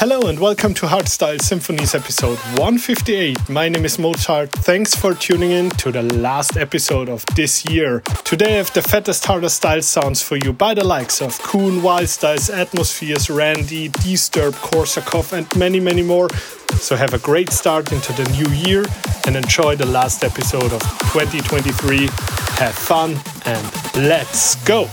Hello and welcome to Hardstyle Symphonies episode 158. My name is Mozhart. Thanks for tuning in to the last episode of this year. Today I have the fattest harder style sounds for you by the likes of Coone, Wild Styles, Atmozfears, Ran-D, D-Sturb, Korsakov, and many, many more. So have a great start into the new year and enjoy the last episode of 2023. Have fun and let's go!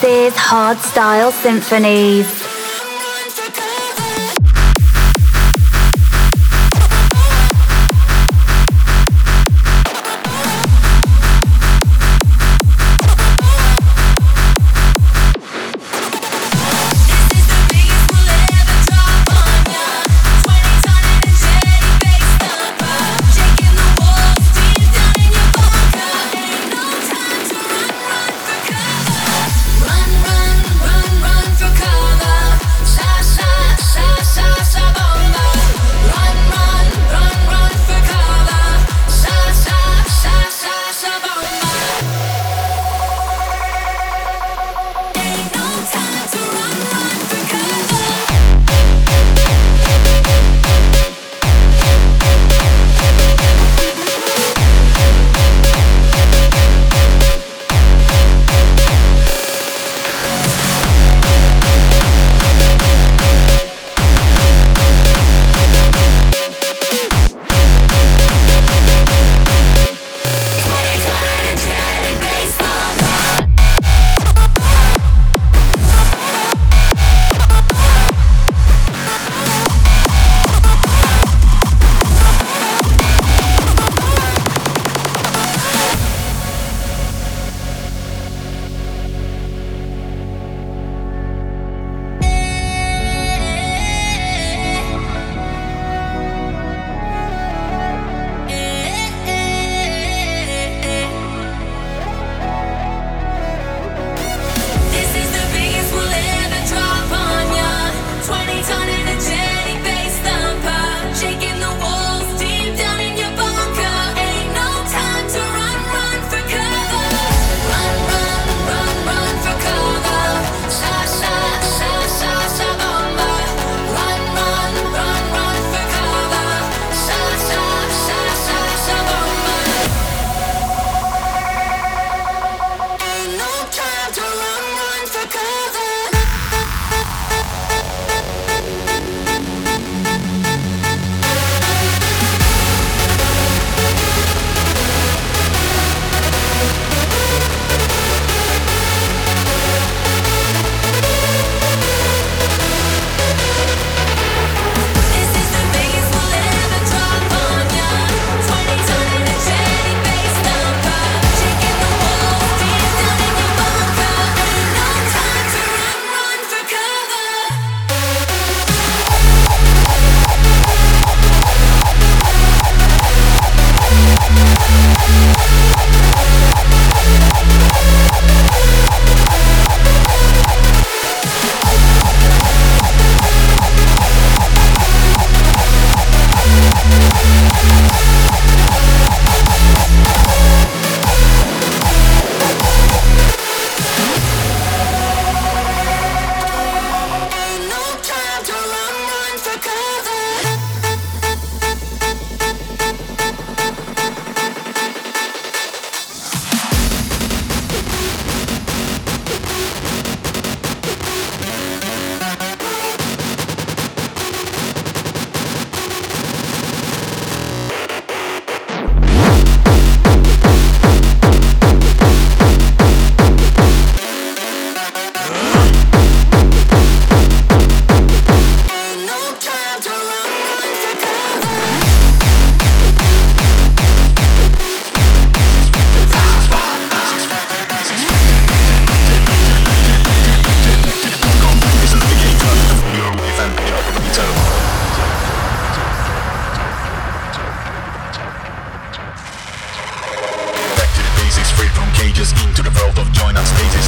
This is Hardstyle Symphonies.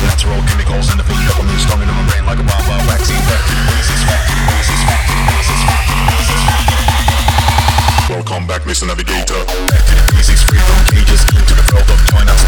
natural chemicals in the food in my brain like a Welcome back, Mr. Navigator. Back to the easiest cages, into the world of China's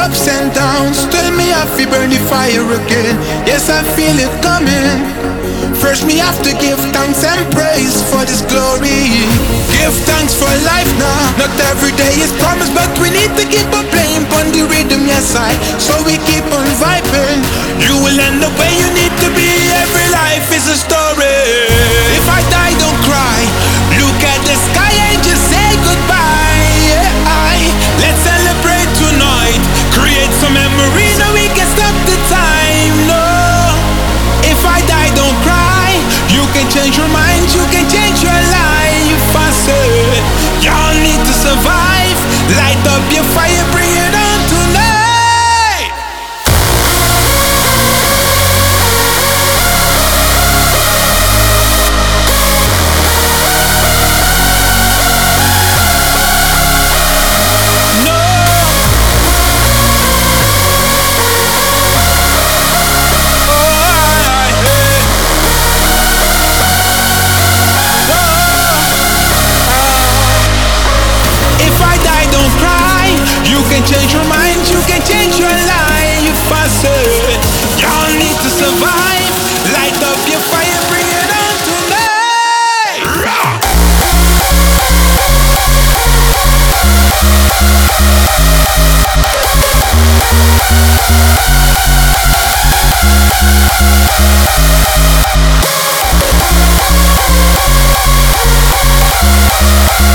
ups and downs Tell me I feel burn the fire again. Yes, I feel it coming. First me have to give thanks and praise for this glory. Give thanks for life now. Not every day is promised But we need to keep on playing on the rhythm, yes I. So we keep on vibing. You will end up where you need to be. Every life is a story. If I die, don't cry. Look at the sky. change your mind, you can change your life faster. Y'all need to survive. Light up your fire.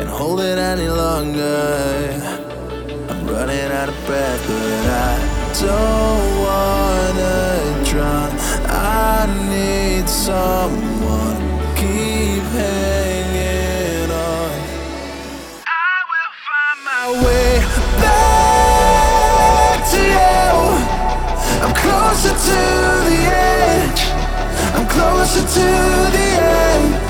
Can't hold it any longer. I'm running out of breath, but I don't wanna drown. I need someone. to Keep hanging on. I will find my way back to you. I'm closer to the edge. I'm closer to the edge.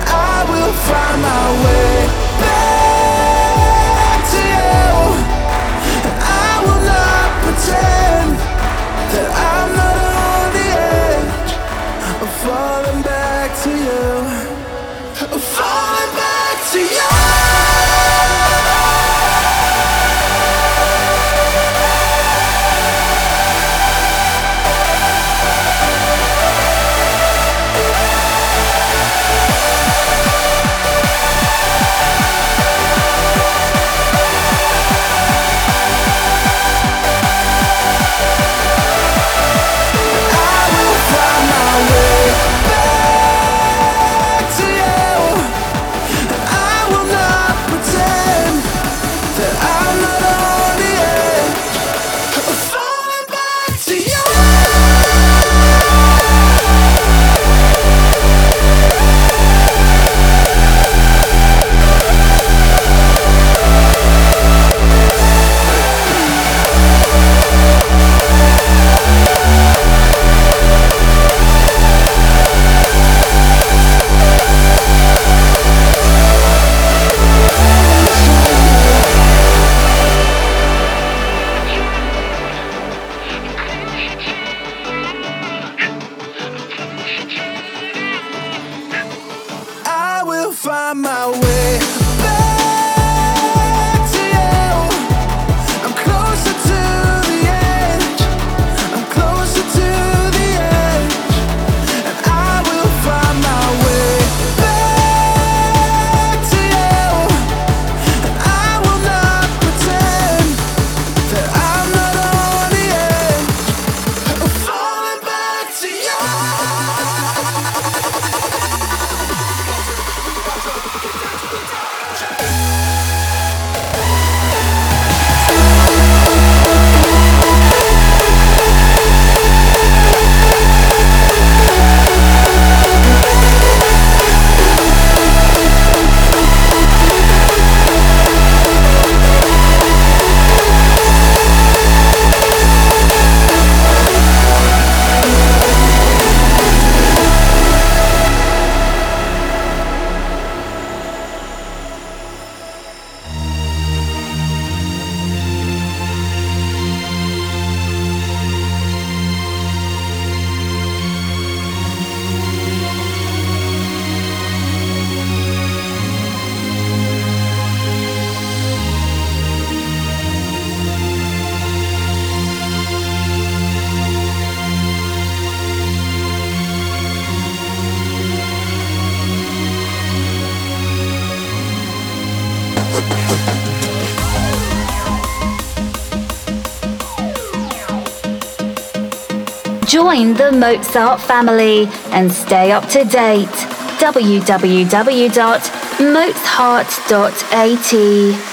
I will find my way back to you, and I will not pretend. my way. the Mozhart family and stay up to date. www.mozhart.at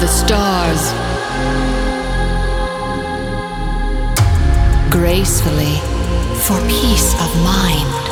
the stars. Gracefully, for peace of mind.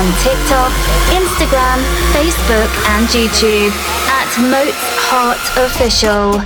on TikTok, Instagram, Facebook, and YouTube at Moat Heart Official.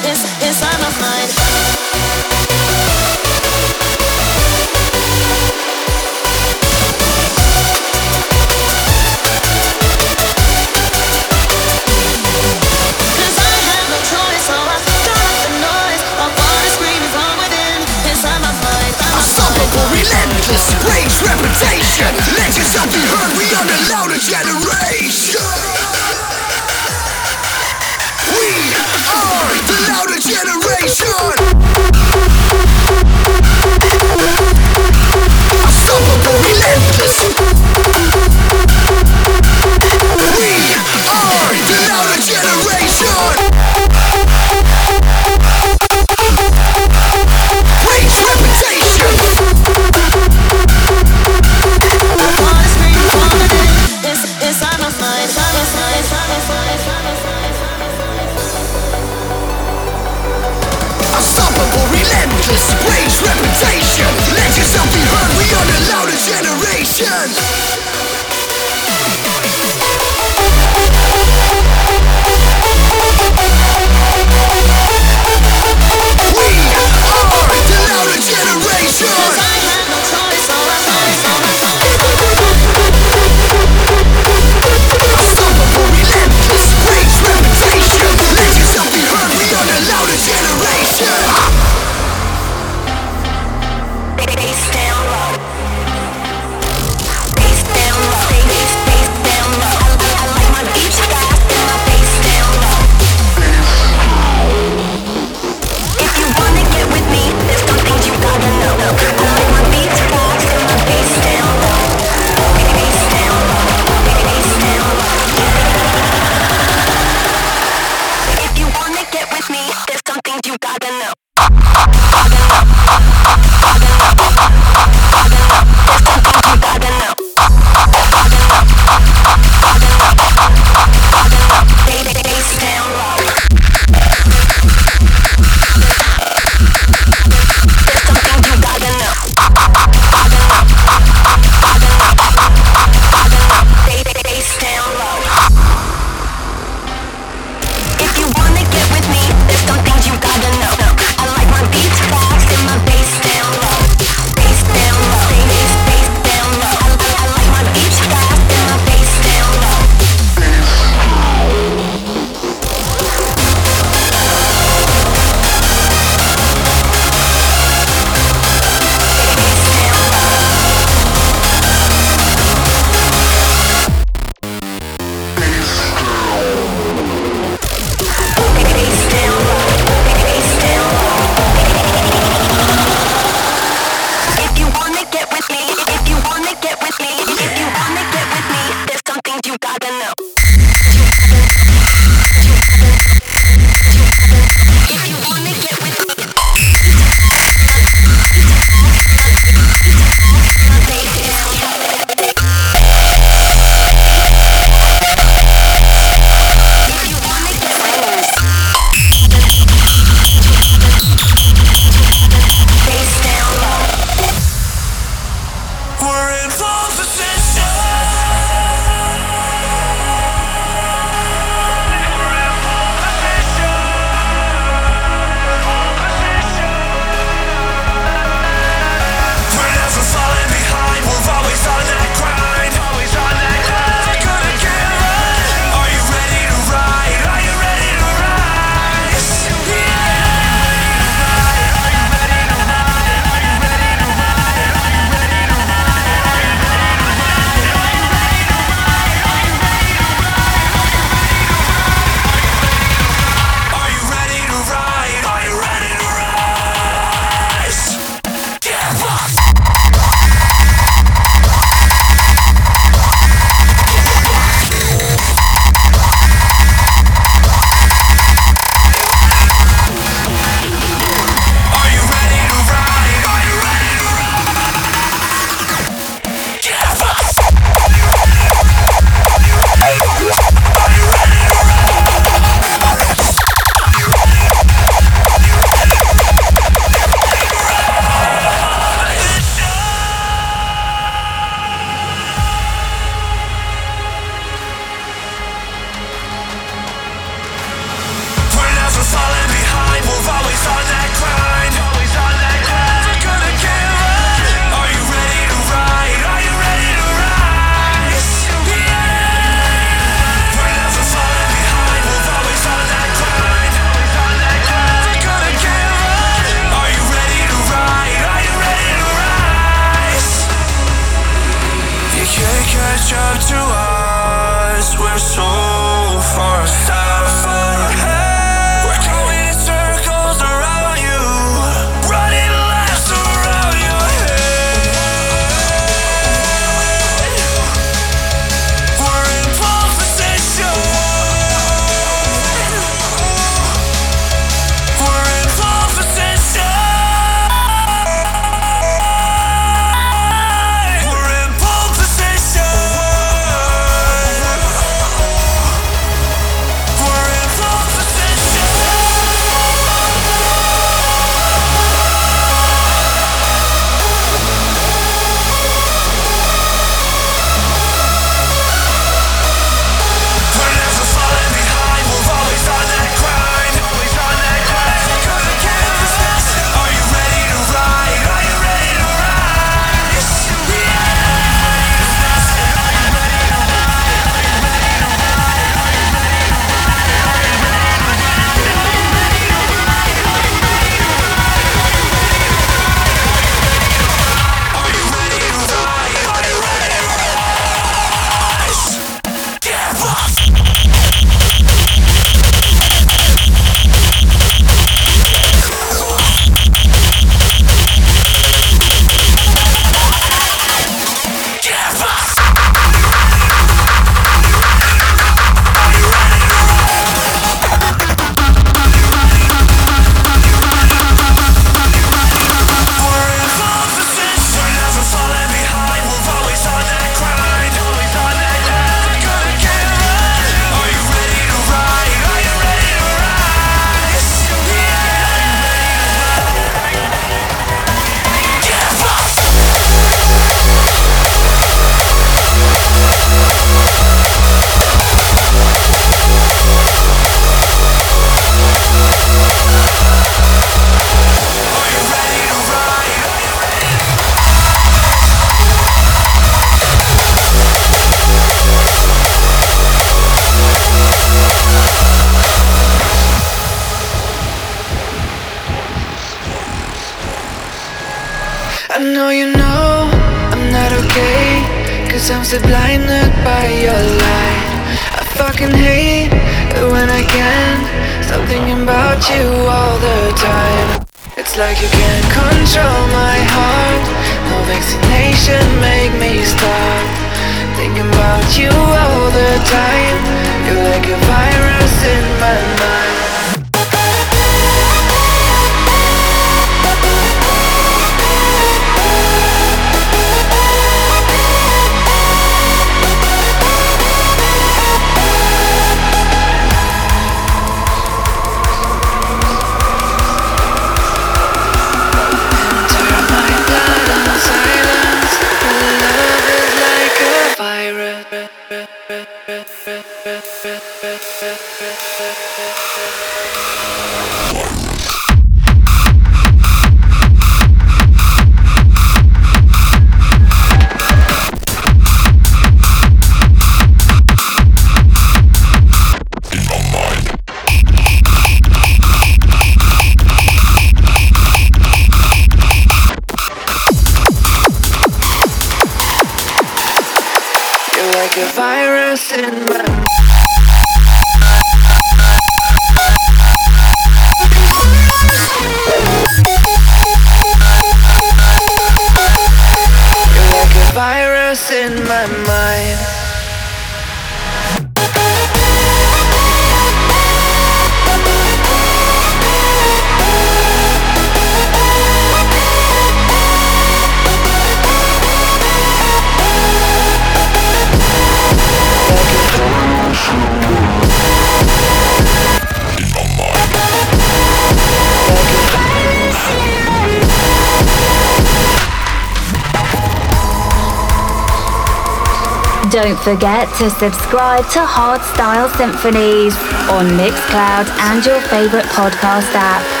Don't forget to subscribe to Hardstyle Symphonies on Mixcloud and your favorite podcast app.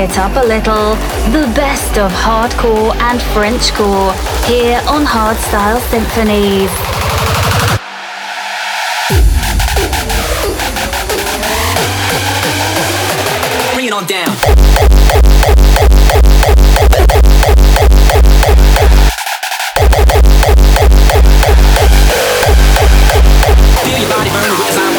It up a little. The best of hardcore and Frenchcore here on Hardstyle Symphonies. Bring it on down. Feel your body as I.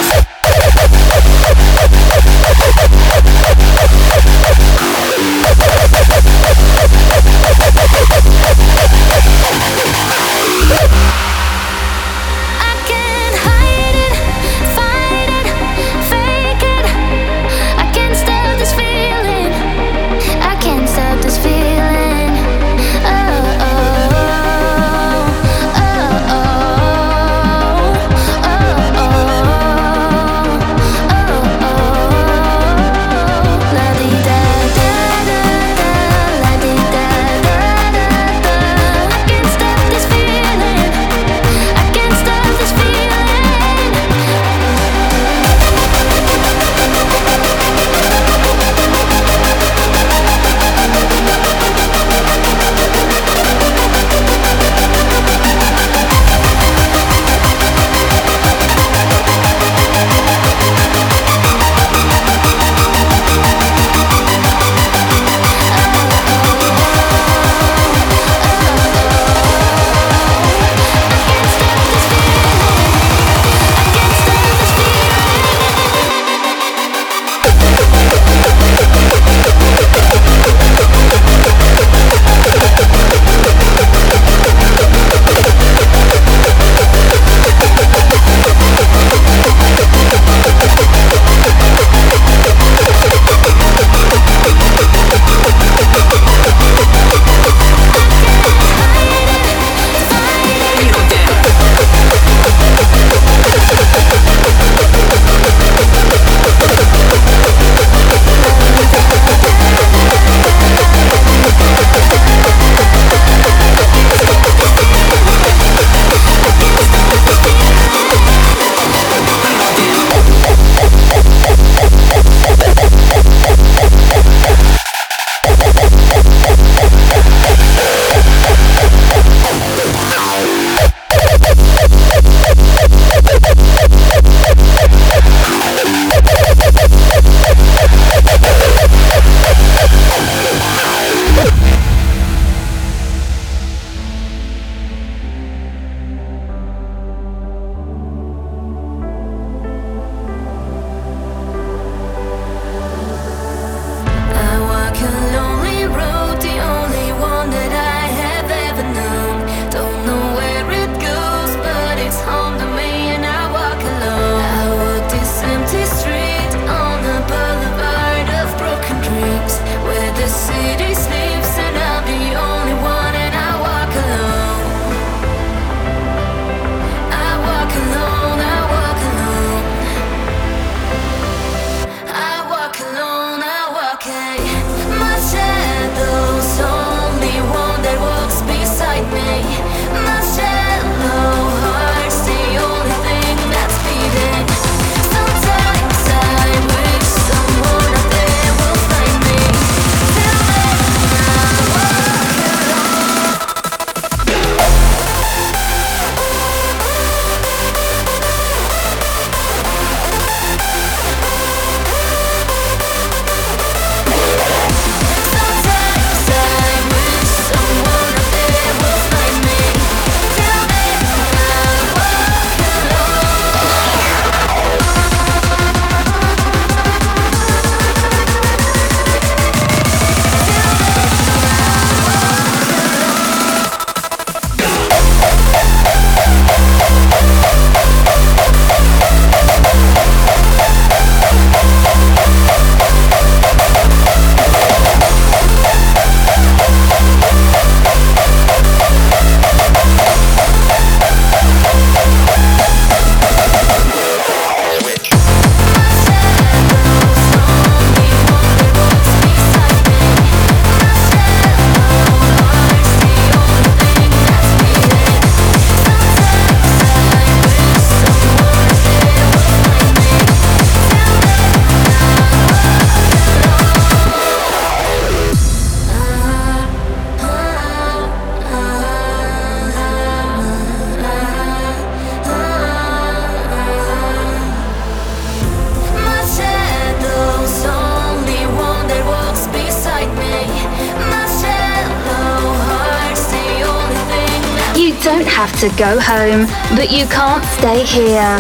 to go home, but you can't stay here.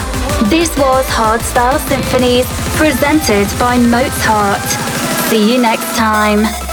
This was Hardstyle Symphonies presented by Mozhart. See you next time.